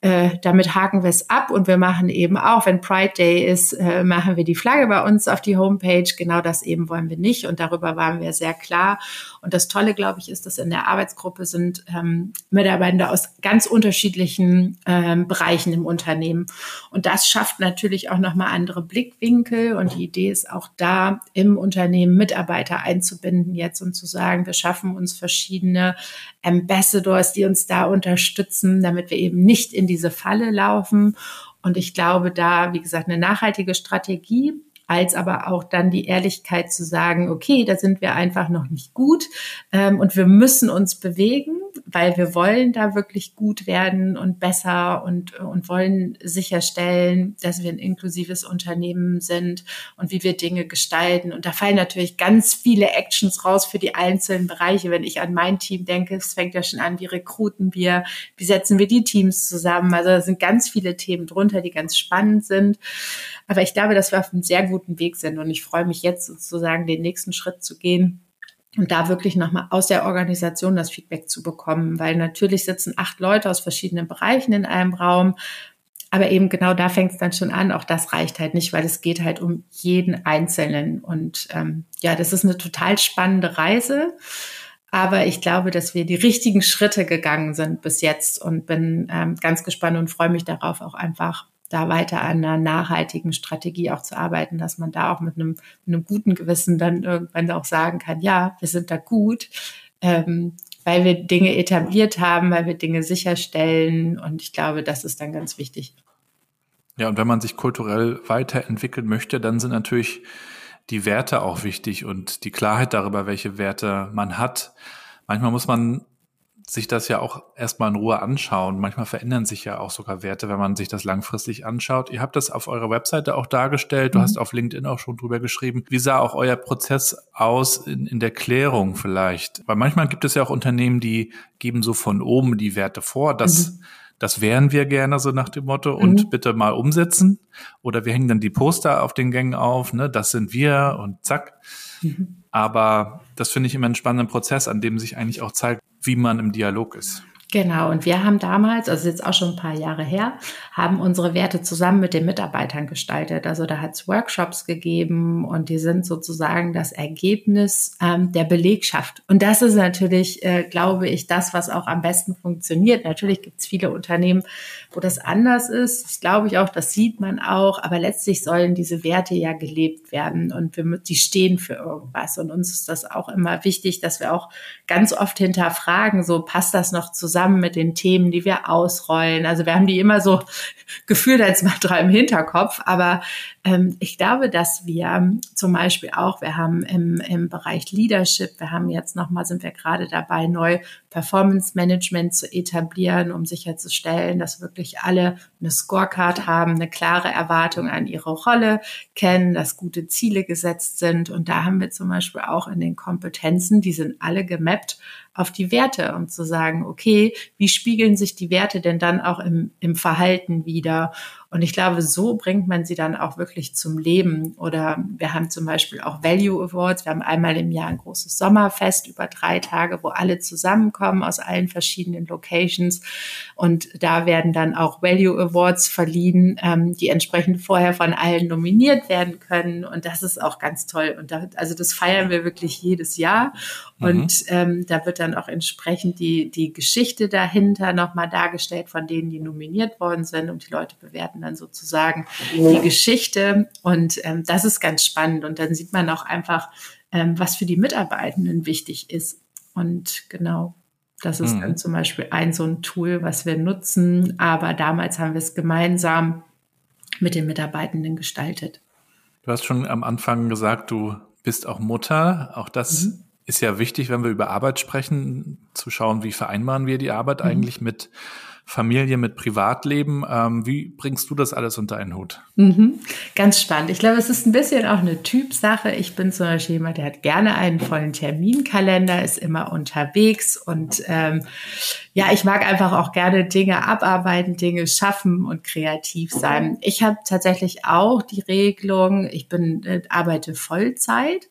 äh, damit haken wir es ab und wir machen eben auch, wenn Pride Day ist, äh, machen wir die Flagge bei uns auf die Homepage. Genau das eben wollen wir nicht und darüber waren wir sehr klar. Und das Tolle, glaube ich, ist, dass in der Arbeitsgruppe sind ähm, Mitarbeiter aus ganz unterschiedlichen ähm, Bereichen im Unternehmen. Und das schafft natürlich auch nochmal andere Blickwinkel. Und die Idee ist auch da, im Unternehmen Mitarbeiter einzubinden jetzt und zu sagen, wir schaffen uns verschiedene Ambassadors, die uns da unterstützen, damit wir eben nicht in diese Falle laufen. Und ich glaube, da, wie gesagt, eine nachhaltige Strategie als aber auch dann die Ehrlichkeit zu sagen, okay, da sind wir einfach noch nicht gut ähm, und wir müssen uns bewegen, weil wir wollen da wirklich gut werden und besser und, und wollen sicherstellen, dass wir ein inklusives Unternehmen sind und wie wir Dinge gestalten. Und da fallen natürlich ganz viele Actions raus für die einzelnen Bereiche. Wenn ich an mein Team denke, es fängt ja schon an, wie rekruten wir, wie setzen wir die Teams zusammen. Also da sind ganz viele Themen drunter, die ganz spannend sind. Aber ich glaube, dass wir auf einem sehr guten Weg sind und ich freue mich jetzt sozusagen den nächsten Schritt zu gehen und da wirklich nochmal aus der Organisation das Feedback zu bekommen, weil natürlich sitzen acht Leute aus verschiedenen Bereichen in einem Raum. Aber eben genau da fängt es dann schon an. Auch das reicht halt nicht, weil es geht halt um jeden Einzelnen. Und ähm, ja, das ist eine total spannende Reise. Aber ich glaube, dass wir die richtigen Schritte gegangen sind bis jetzt und bin ähm, ganz gespannt und freue mich darauf, auch einfach da weiter an einer nachhaltigen Strategie auch zu arbeiten, dass man da auch mit einem, mit einem guten Gewissen dann irgendwann auch sagen kann, ja, wir sind da gut, ähm, weil wir Dinge etabliert haben, weil wir Dinge sicherstellen. Und ich glaube, das ist dann ganz wichtig. Ja, und wenn man sich kulturell weiterentwickeln möchte, dann sind natürlich die Werte auch wichtig und die Klarheit darüber, welche Werte man hat. Manchmal muss man sich das ja auch erstmal in Ruhe anschauen. Manchmal verändern sich ja auch sogar Werte, wenn man sich das langfristig anschaut. Ihr habt das auf eurer Webseite auch dargestellt. Du mhm. hast auf LinkedIn auch schon drüber geschrieben. Wie sah auch euer Prozess aus in, in der Klärung vielleicht? Weil manchmal gibt es ja auch Unternehmen, die geben so von oben die Werte vor. Das, mhm. das wären wir gerne so nach dem Motto und mhm. bitte mal umsetzen. Oder wir hängen dann die Poster auf den Gängen auf. Ne? Das sind wir und zack. Mhm. Aber das finde ich immer einen spannenden Prozess, an dem sich eigentlich auch zeigt, wie man im Dialog ist. Genau, und wir haben damals, also jetzt auch schon ein paar Jahre her, haben unsere Werte zusammen mit den Mitarbeitern gestaltet. Also da hat es Workshops gegeben und die sind sozusagen das Ergebnis ähm, der Belegschaft. Und das ist natürlich, äh, glaube ich, das, was auch am besten funktioniert. Natürlich gibt es viele Unternehmen, wo das anders ist. Das glaube ich auch, das sieht man auch. Aber letztlich sollen diese Werte ja gelebt werden und wir, die stehen für irgendwas. Und uns ist das auch immer wichtig, dass wir auch ganz oft hinterfragen, so passt das noch zusammen? Zusammen mit den Themen, die wir ausrollen. Also wir haben die immer so gefühlt als Mantra im Hinterkopf, aber ähm, ich glaube, dass wir zum Beispiel auch, wir haben im, im Bereich Leadership, wir haben jetzt nochmal, sind wir gerade dabei, neu Performance Management zu etablieren, um sicherzustellen, dass wirklich alle eine Scorecard haben, eine klare Erwartung an ihre Rolle kennen, dass gute Ziele gesetzt sind. Und da haben wir zum Beispiel auch in den Kompetenzen, die sind alle gemappt auf die Werte, um zu sagen, okay, wie spiegeln sich die Werte denn dann auch im, im Verhalten wieder? Und ich glaube, so bringt man sie dann auch wirklich zum Leben. Oder wir haben zum Beispiel auch Value Awards. Wir haben einmal im Jahr ein großes Sommerfest über drei Tage, wo alle zusammenkommen aus allen verschiedenen Locations. Und da werden dann auch Value Awards verliehen, ähm, die entsprechend vorher von allen nominiert werden können. Und das ist auch ganz toll. Und da, also das feiern wir wirklich jedes Jahr. Und mhm. ähm, da wird dann auch entsprechend die, die Geschichte dahinter nochmal dargestellt von denen, die nominiert worden sind. Und die Leute bewerten begleiten dann sozusagen die Geschichte. Und ähm, das ist ganz spannend. Und dann sieht man auch einfach, ähm, was für die Mitarbeitenden wichtig ist. Und genau, das ist mhm. dann zum Beispiel ein so ein Tool, was wir nutzen. Aber damals haben wir es gemeinsam mit den Mitarbeitenden gestaltet. Du hast schon am Anfang gesagt, du bist auch Mutter. Auch das mhm. ist ja wichtig, wenn wir über Arbeit sprechen, zu schauen, wie vereinbaren wir die Arbeit mhm. eigentlich mit Familie mit Privatleben. Ähm, wie bringst du das alles unter einen Hut? Mhm. Ganz spannend. Ich glaube, es ist ein bisschen auch eine Typsache. Ich bin zum Beispiel jemand, der hat gerne einen vollen Terminkalender, ist immer unterwegs und ähm, ja, ich mag einfach auch gerne Dinge abarbeiten, Dinge schaffen und kreativ sein. Ich habe tatsächlich auch die Regelung, ich bin äh, arbeite Vollzeit,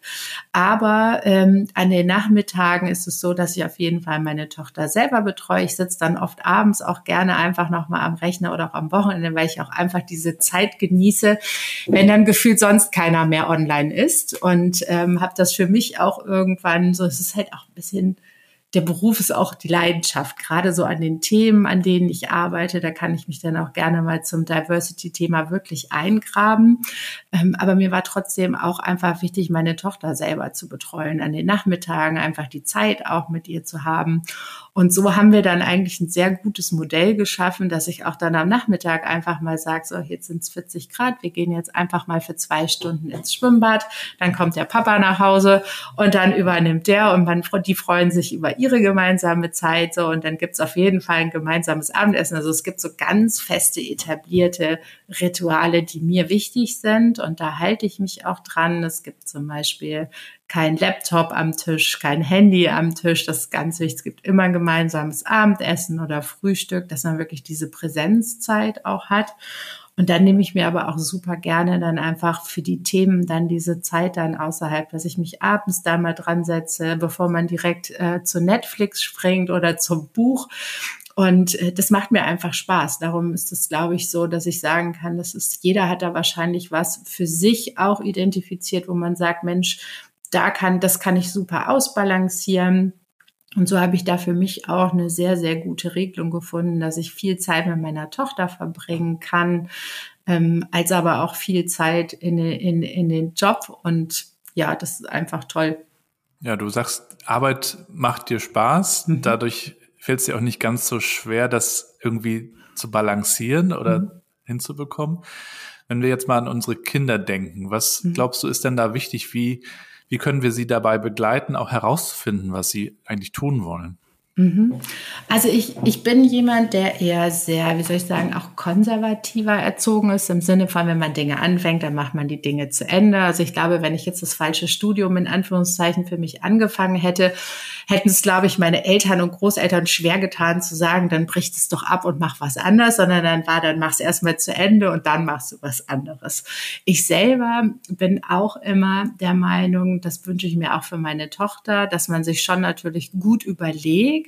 aber ähm, an den Nachmittagen ist es so, dass ich auf jeden Fall meine Tochter selber betreue. Ich sitze dann oft abends auch gerne einfach nochmal am Rechner oder auch am Wochenende, weil ich auch einfach diese Zeit genieße, wenn dann gefühlt sonst keiner mehr online ist. Und ähm, habe das für mich auch irgendwann so, es ist halt auch ein bisschen der Beruf ist auch die Leidenschaft, gerade so an den Themen, an denen ich arbeite. Da kann ich mich dann auch gerne mal zum Diversity-Thema wirklich eingraben. Ähm, aber mir war trotzdem auch einfach wichtig, meine Tochter selber zu betreuen, an den Nachmittagen einfach die Zeit auch mit ihr zu haben. Und so haben wir dann eigentlich ein sehr gutes Modell geschaffen, dass ich auch dann am Nachmittag einfach mal sage, so jetzt sind es 40 Grad, wir gehen jetzt einfach mal für zwei Stunden ins Schwimmbad. Dann kommt der Papa nach Hause und dann übernimmt der und man, die freuen sich über ihre gemeinsame Zeit so und dann gibt's auf jeden Fall ein gemeinsames Abendessen. Also es gibt so ganz feste, etablierte Rituale, die mir wichtig sind und da halte ich mich auch dran. Es gibt zum Beispiel kein Laptop am Tisch, kein Handy am Tisch. Das ist ganz wichtig. Es gibt immer ein gemeinsames Abendessen oder Frühstück, dass man wirklich diese Präsenzzeit auch hat. Und dann nehme ich mir aber auch super gerne dann einfach für die Themen dann diese Zeit dann außerhalb, dass ich mich abends da mal dran setze, bevor man direkt äh, zu Netflix springt oder zum Buch. Und äh, das macht mir einfach Spaß. Darum ist es, glaube ich, so, dass ich sagen kann, das ist, jeder hat da wahrscheinlich was für sich auch identifiziert, wo man sagt, Mensch, da kann, das kann ich super ausbalancieren. Und so habe ich da für mich auch eine sehr, sehr gute Regelung gefunden, dass ich viel Zeit mit meiner Tochter verbringen kann, ähm, als aber auch viel Zeit in, in, in den Job. Und ja, das ist einfach toll. Ja, du sagst, Arbeit macht dir Spaß. Mhm. Dadurch fällt es dir auch nicht ganz so schwer, das irgendwie zu balancieren oder mhm. hinzubekommen. Wenn wir jetzt mal an unsere Kinder denken, was mhm. glaubst du, ist denn da wichtig? Wie, wie können wir sie dabei begleiten, auch herauszufinden, was sie eigentlich tun wollen? Mhm. Also ich, ich bin jemand, der eher sehr, wie soll ich sagen, auch konservativer erzogen ist, im Sinne von, wenn man Dinge anfängt, dann macht man die Dinge zu Ende. Also ich glaube, wenn ich jetzt das falsche Studium in Anführungszeichen für mich angefangen hätte, hätten es, glaube ich, meine Eltern und Großeltern schwer getan zu sagen, dann bricht es doch ab und mach was anderes, sondern dann war, dann mach's erstmal zu Ende und dann machst du was anderes. Ich selber bin auch immer der Meinung, das wünsche ich mir auch für meine Tochter, dass man sich schon natürlich gut überlegt,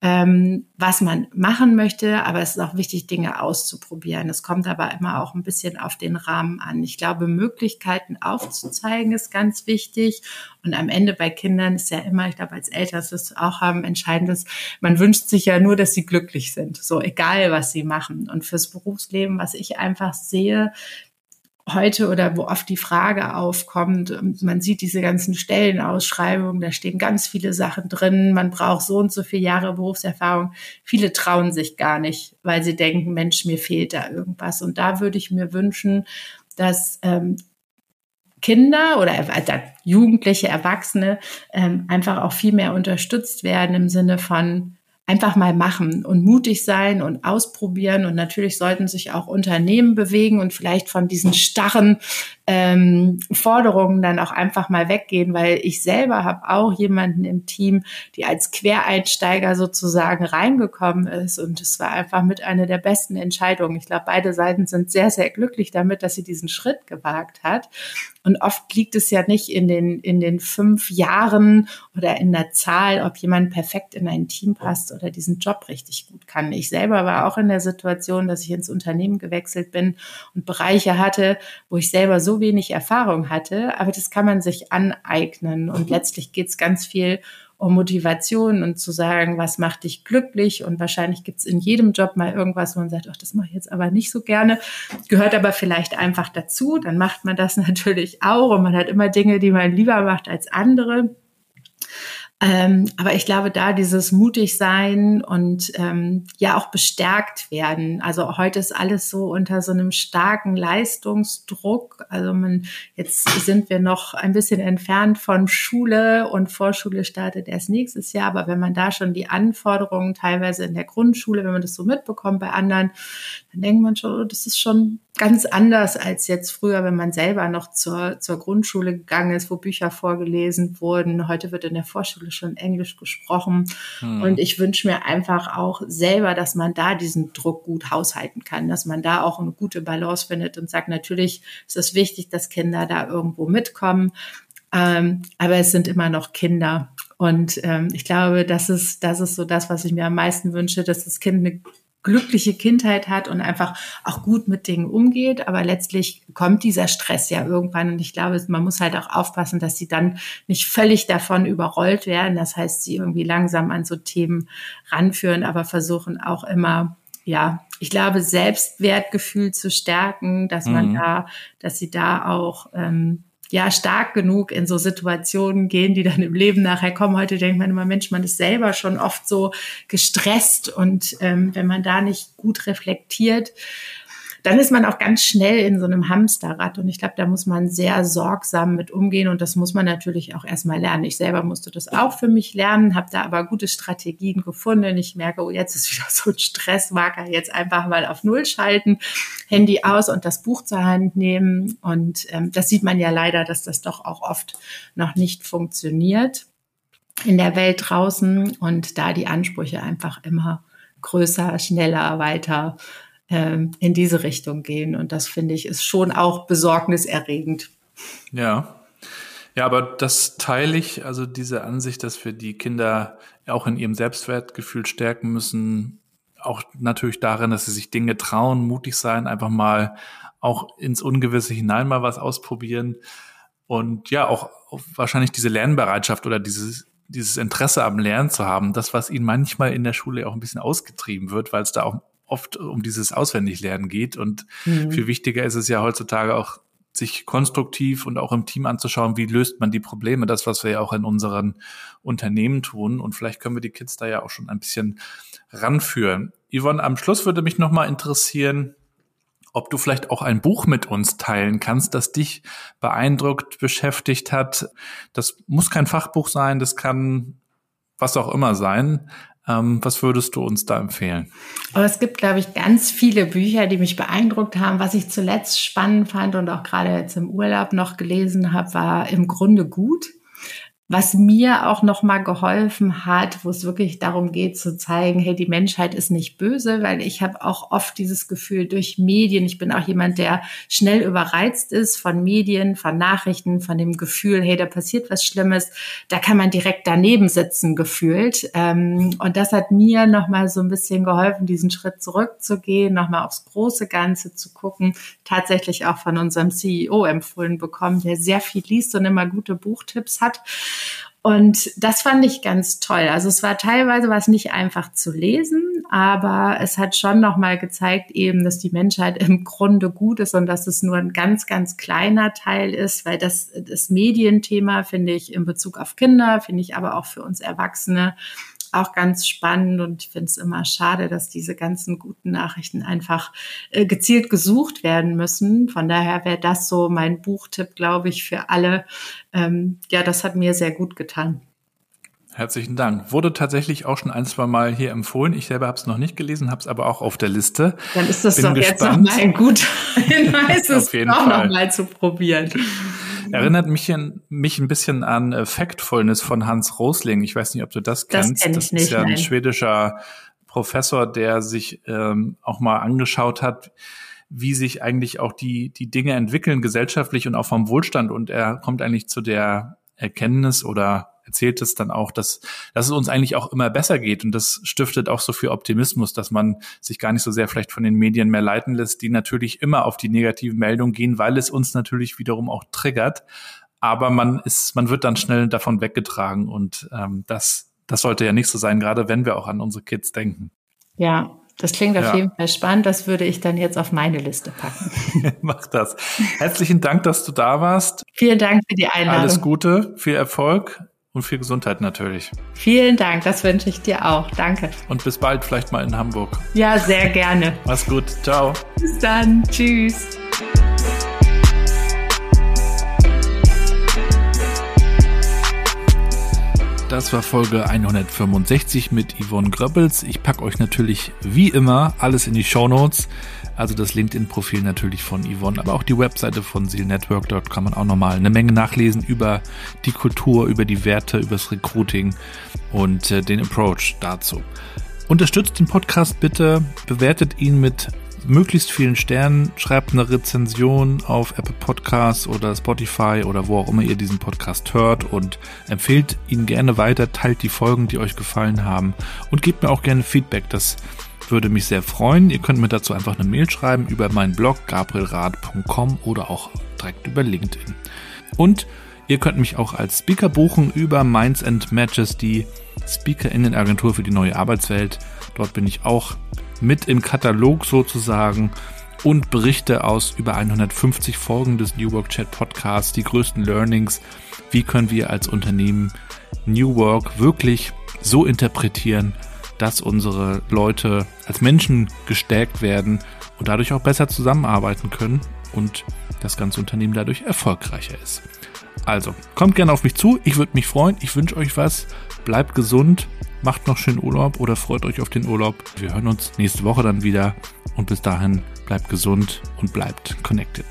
ähm, was man machen möchte, aber es ist auch wichtig, Dinge auszuprobieren. Es kommt aber immer auch ein bisschen auf den Rahmen an. Ich glaube, Möglichkeiten aufzuzeigen ist ganz wichtig. Und am Ende bei Kindern ist ja immer, ich glaube, als Eltern ist es auch haben, entscheidendes, man wünscht sich ja nur, dass sie glücklich sind. So egal, was sie machen. Und fürs Berufsleben, was ich einfach sehe, heute oder wo oft die Frage aufkommt, man sieht diese ganzen Stellenausschreibungen, da stehen ganz viele Sachen drin, man braucht so und so viele Jahre Berufserfahrung. Viele trauen sich gar nicht, weil sie denken, Mensch, mir fehlt da irgendwas. Und da würde ich mir wünschen, dass ähm, Kinder oder also Jugendliche, Erwachsene ähm, einfach auch viel mehr unterstützt werden im Sinne von, einfach mal machen und mutig sein und ausprobieren. Und natürlich sollten sich auch Unternehmen bewegen und vielleicht von diesen starren ähm, Forderungen dann auch einfach mal weggehen, weil ich selber habe auch jemanden im Team, die als Quereinsteiger sozusagen reingekommen ist. Und es war einfach mit einer der besten Entscheidungen. Ich glaube, beide Seiten sind sehr, sehr glücklich damit, dass sie diesen Schritt gewagt hat. Und oft liegt es ja nicht in den, in den fünf Jahren oder in der Zahl, ob jemand perfekt in ein Team passt oder diesen Job richtig gut kann. Ich selber war auch in der Situation, dass ich ins Unternehmen gewechselt bin und Bereiche hatte, wo ich selber so wenig Erfahrung hatte. Aber das kann man sich aneignen. Und letztlich geht es ganz viel um Motivation und zu sagen, was macht dich glücklich? Und wahrscheinlich gibt es in jedem Job mal irgendwas, wo man sagt, ach, das mache ich jetzt aber nicht so gerne, gehört aber vielleicht einfach dazu. Dann macht man das natürlich auch und man hat immer Dinge, die man lieber macht als andere. Ähm, aber ich glaube, da dieses mutig sein und ähm, ja auch bestärkt werden. Also heute ist alles so unter so einem starken Leistungsdruck. Also man, jetzt sind wir noch ein bisschen entfernt von Schule und Vorschule startet erst nächstes Jahr. Aber wenn man da schon die Anforderungen teilweise in der Grundschule, wenn man das so mitbekommt bei anderen, dann denkt man schon, oh, das ist schon ganz anders als jetzt früher, wenn man selber noch zur, zur Grundschule gegangen ist, wo Bücher vorgelesen wurden. Heute wird in der Vorschule schon Englisch gesprochen. Hm. Und ich wünsche mir einfach auch selber, dass man da diesen Druck gut haushalten kann, dass man da auch eine gute Balance findet und sagt, natürlich ist es wichtig, dass Kinder da irgendwo mitkommen. Ähm, aber es sind immer noch Kinder. Und ähm, ich glaube, das ist, das ist so das, was ich mir am meisten wünsche, dass das Kind eine glückliche Kindheit hat und einfach auch gut mit Dingen umgeht. Aber letztlich kommt dieser Stress ja irgendwann. Und ich glaube, man muss halt auch aufpassen, dass sie dann nicht völlig davon überrollt werden. Das heißt, sie irgendwie langsam an so Themen ranführen, aber versuchen auch immer, ja, ich glaube, Selbstwertgefühl zu stärken, dass man mhm. da, dass sie da auch ähm, ja stark genug in so Situationen gehen, die dann im Leben nachher kommen. Heute denkt man immer, Mensch, man ist selber schon oft so gestresst und ähm, wenn man da nicht gut reflektiert, dann ist man auch ganz schnell in so einem Hamsterrad. Und ich glaube, da muss man sehr sorgsam mit umgehen. Und das muss man natürlich auch erstmal lernen. Ich selber musste das auch für mich lernen, habe da aber gute Strategien gefunden. Ich merke, oh, jetzt ist wieder so ein Stressmarker. Jetzt einfach mal auf Null schalten, Handy aus und das Buch zur Hand nehmen. Und ähm, das sieht man ja leider, dass das doch auch oft noch nicht funktioniert in der Welt draußen und da die Ansprüche einfach immer größer, schneller, weiter ähm, in diese Richtung gehen. Und das finde ich ist schon auch besorgniserregend. Ja. Ja, aber das teile ich, also diese Ansicht, dass wir die Kinder auch in ihrem Selbstwertgefühl stärken müssen, auch natürlich darin, dass sie sich Dinge trauen, mutig sein, einfach mal auch ins Ungewisse hinein mal was ausprobieren und ja, auch wahrscheinlich diese Lernbereitschaft oder dieses dieses Interesse am Lernen zu haben, das, was ihnen manchmal in der Schule auch ein bisschen ausgetrieben wird, weil es da auch oft um dieses Auswendiglernen geht. Und mhm. viel wichtiger ist es ja heutzutage auch, sich konstruktiv und auch im Team anzuschauen, wie löst man die Probleme, das, was wir ja auch in unseren Unternehmen tun. Und vielleicht können wir die Kids da ja auch schon ein bisschen ranführen. Yvonne, am Schluss würde mich nochmal interessieren, ob du vielleicht auch ein Buch mit uns teilen kannst, das dich beeindruckt, beschäftigt hat. Das muss kein Fachbuch sein, das kann was auch immer sein. Ähm, was würdest du uns da empfehlen? Aber es gibt, glaube ich, ganz viele Bücher, die mich beeindruckt haben. Was ich zuletzt spannend fand und auch gerade jetzt im Urlaub noch gelesen habe, war im Grunde gut was mir auch noch mal geholfen hat, wo es wirklich darum geht zu zeigen, hey, die Menschheit ist nicht böse, weil ich habe auch oft dieses Gefühl durch Medien, ich bin auch jemand, der schnell überreizt ist von Medien, von Nachrichten, von dem Gefühl, hey, da passiert was Schlimmes, da kann man direkt daneben sitzen gefühlt. Ähm, und das hat mir noch mal so ein bisschen geholfen, diesen Schritt zurückzugehen, noch mal aufs große Ganze zu gucken, tatsächlich auch von unserem CEO empfohlen bekommen, der sehr viel liest und immer gute Buchtipps hat. Und das fand ich ganz toll. Also es war teilweise was nicht einfach zu lesen, aber es hat schon nochmal gezeigt eben, dass die Menschheit im Grunde gut ist und dass es nur ein ganz, ganz kleiner Teil ist, weil das, das Medienthema finde ich in Bezug auf Kinder, finde ich aber auch für uns Erwachsene auch ganz spannend und ich finde es immer schade, dass diese ganzen guten Nachrichten einfach äh, gezielt gesucht werden müssen. Von daher wäre das so mein Buchtipp, glaube ich, für alle. Ähm, ja, das hat mir sehr gut getan. Herzlichen Dank. Wurde tatsächlich auch schon ein, zwei Mal hier empfohlen. Ich selber habe es noch nicht gelesen, habe es aber auch auf der Liste. Dann ist das Bin doch gespannt. jetzt nochmal ein guter Hinweis, es auch nochmal zu probieren. Erinnert mich, mich ein bisschen an äh, Factfulness von Hans Rosling. Ich weiß nicht, ob du das kennst. Das, kenn ich das nicht, ist ja ein nein. schwedischer Professor, der sich ähm, auch mal angeschaut hat, wie sich eigentlich auch die, die Dinge entwickeln, gesellschaftlich und auch vom Wohlstand. Und er kommt eigentlich zu der Erkenntnis oder erzählt es dann auch, dass, dass es uns eigentlich auch immer besser geht. Und das stiftet auch so viel Optimismus, dass man sich gar nicht so sehr vielleicht von den Medien mehr leiten lässt, die natürlich immer auf die negativen Meldungen gehen, weil es uns natürlich wiederum auch triggert. Aber man ist, man wird dann schnell davon weggetragen und ähm, das, das sollte ja nicht so sein, gerade wenn wir auch an unsere Kids denken. Ja, das klingt auf ja. jeden Fall spannend. Das würde ich dann jetzt auf meine Liste packen. Mach das. Herzlichen Dank, dass du da warst. Vielen Dank für die Einladung. Alles Gute, viel Erfolg und viel Gesundheit natürlich. Vielen Dank, das wünsche ich dir auch. Danke. Und bis bald, vielleicht mal in Hamburg. Ja, sehr gerne. Mach's gut. Ciao. Bis dann. Tschüss. Das war Folge 165 mit Yvonne Gröppels. Ich packe euch natürlich wie immer alles in die Show Notes. Also das LinkedIn-Profil natürlich von Yvonne, aber auch die Webseite von Seal Network. Dort kann man auch nochmal eine Menge nachlesen über die Kultur, über die Werte, über das Recruiting und äh, den Approach dazu. Unterstützt den Podcast bitte, bewertet ihn mit möglichst vielen Sternen, schreibt eine Rezension auf Apple Podcasts oder Spotify oder wo auch immer ihr diesen Podcast hört und empfehlt ihn gerne weiter, teilt die Folgen, die euch gefallen haben und gebt mir auch gerne Feedback. Das würde mich sehr freuen. Ihr könnt mir dazu einfach eine Mail schreiben über meinen Blog gabrielrad.com oder auch direkt über LinkedIn. Und ihr könnt mich auch als Speaker buchen über Minds and Matches, die Speakerinnenagentur für die neue Arbeitswelt. Dort bin ich auch mit im Katalog sozusagen und berichte aus über 150 Folgen des New Work Chat Podcasts, die größten Learnings. Wie können wir als Unternehmen New Work wirklich so interpretieren, dass unsere Leute als Menschen gestärkt werden und dadurch auch besser zusammenarbeiten können und das ganze Unternehmen dadurch erfolgreicher ist. Also, kommt gerne auf mich zu, ich würde mich freuen, ich wünsche euch was, bleibt gesund, macht noch schön Urlaub oder freut euch auf den Urlaub. Wir hören uns nächste Woche dann wieder und bis dahin bleibt gesund und bleibt connected.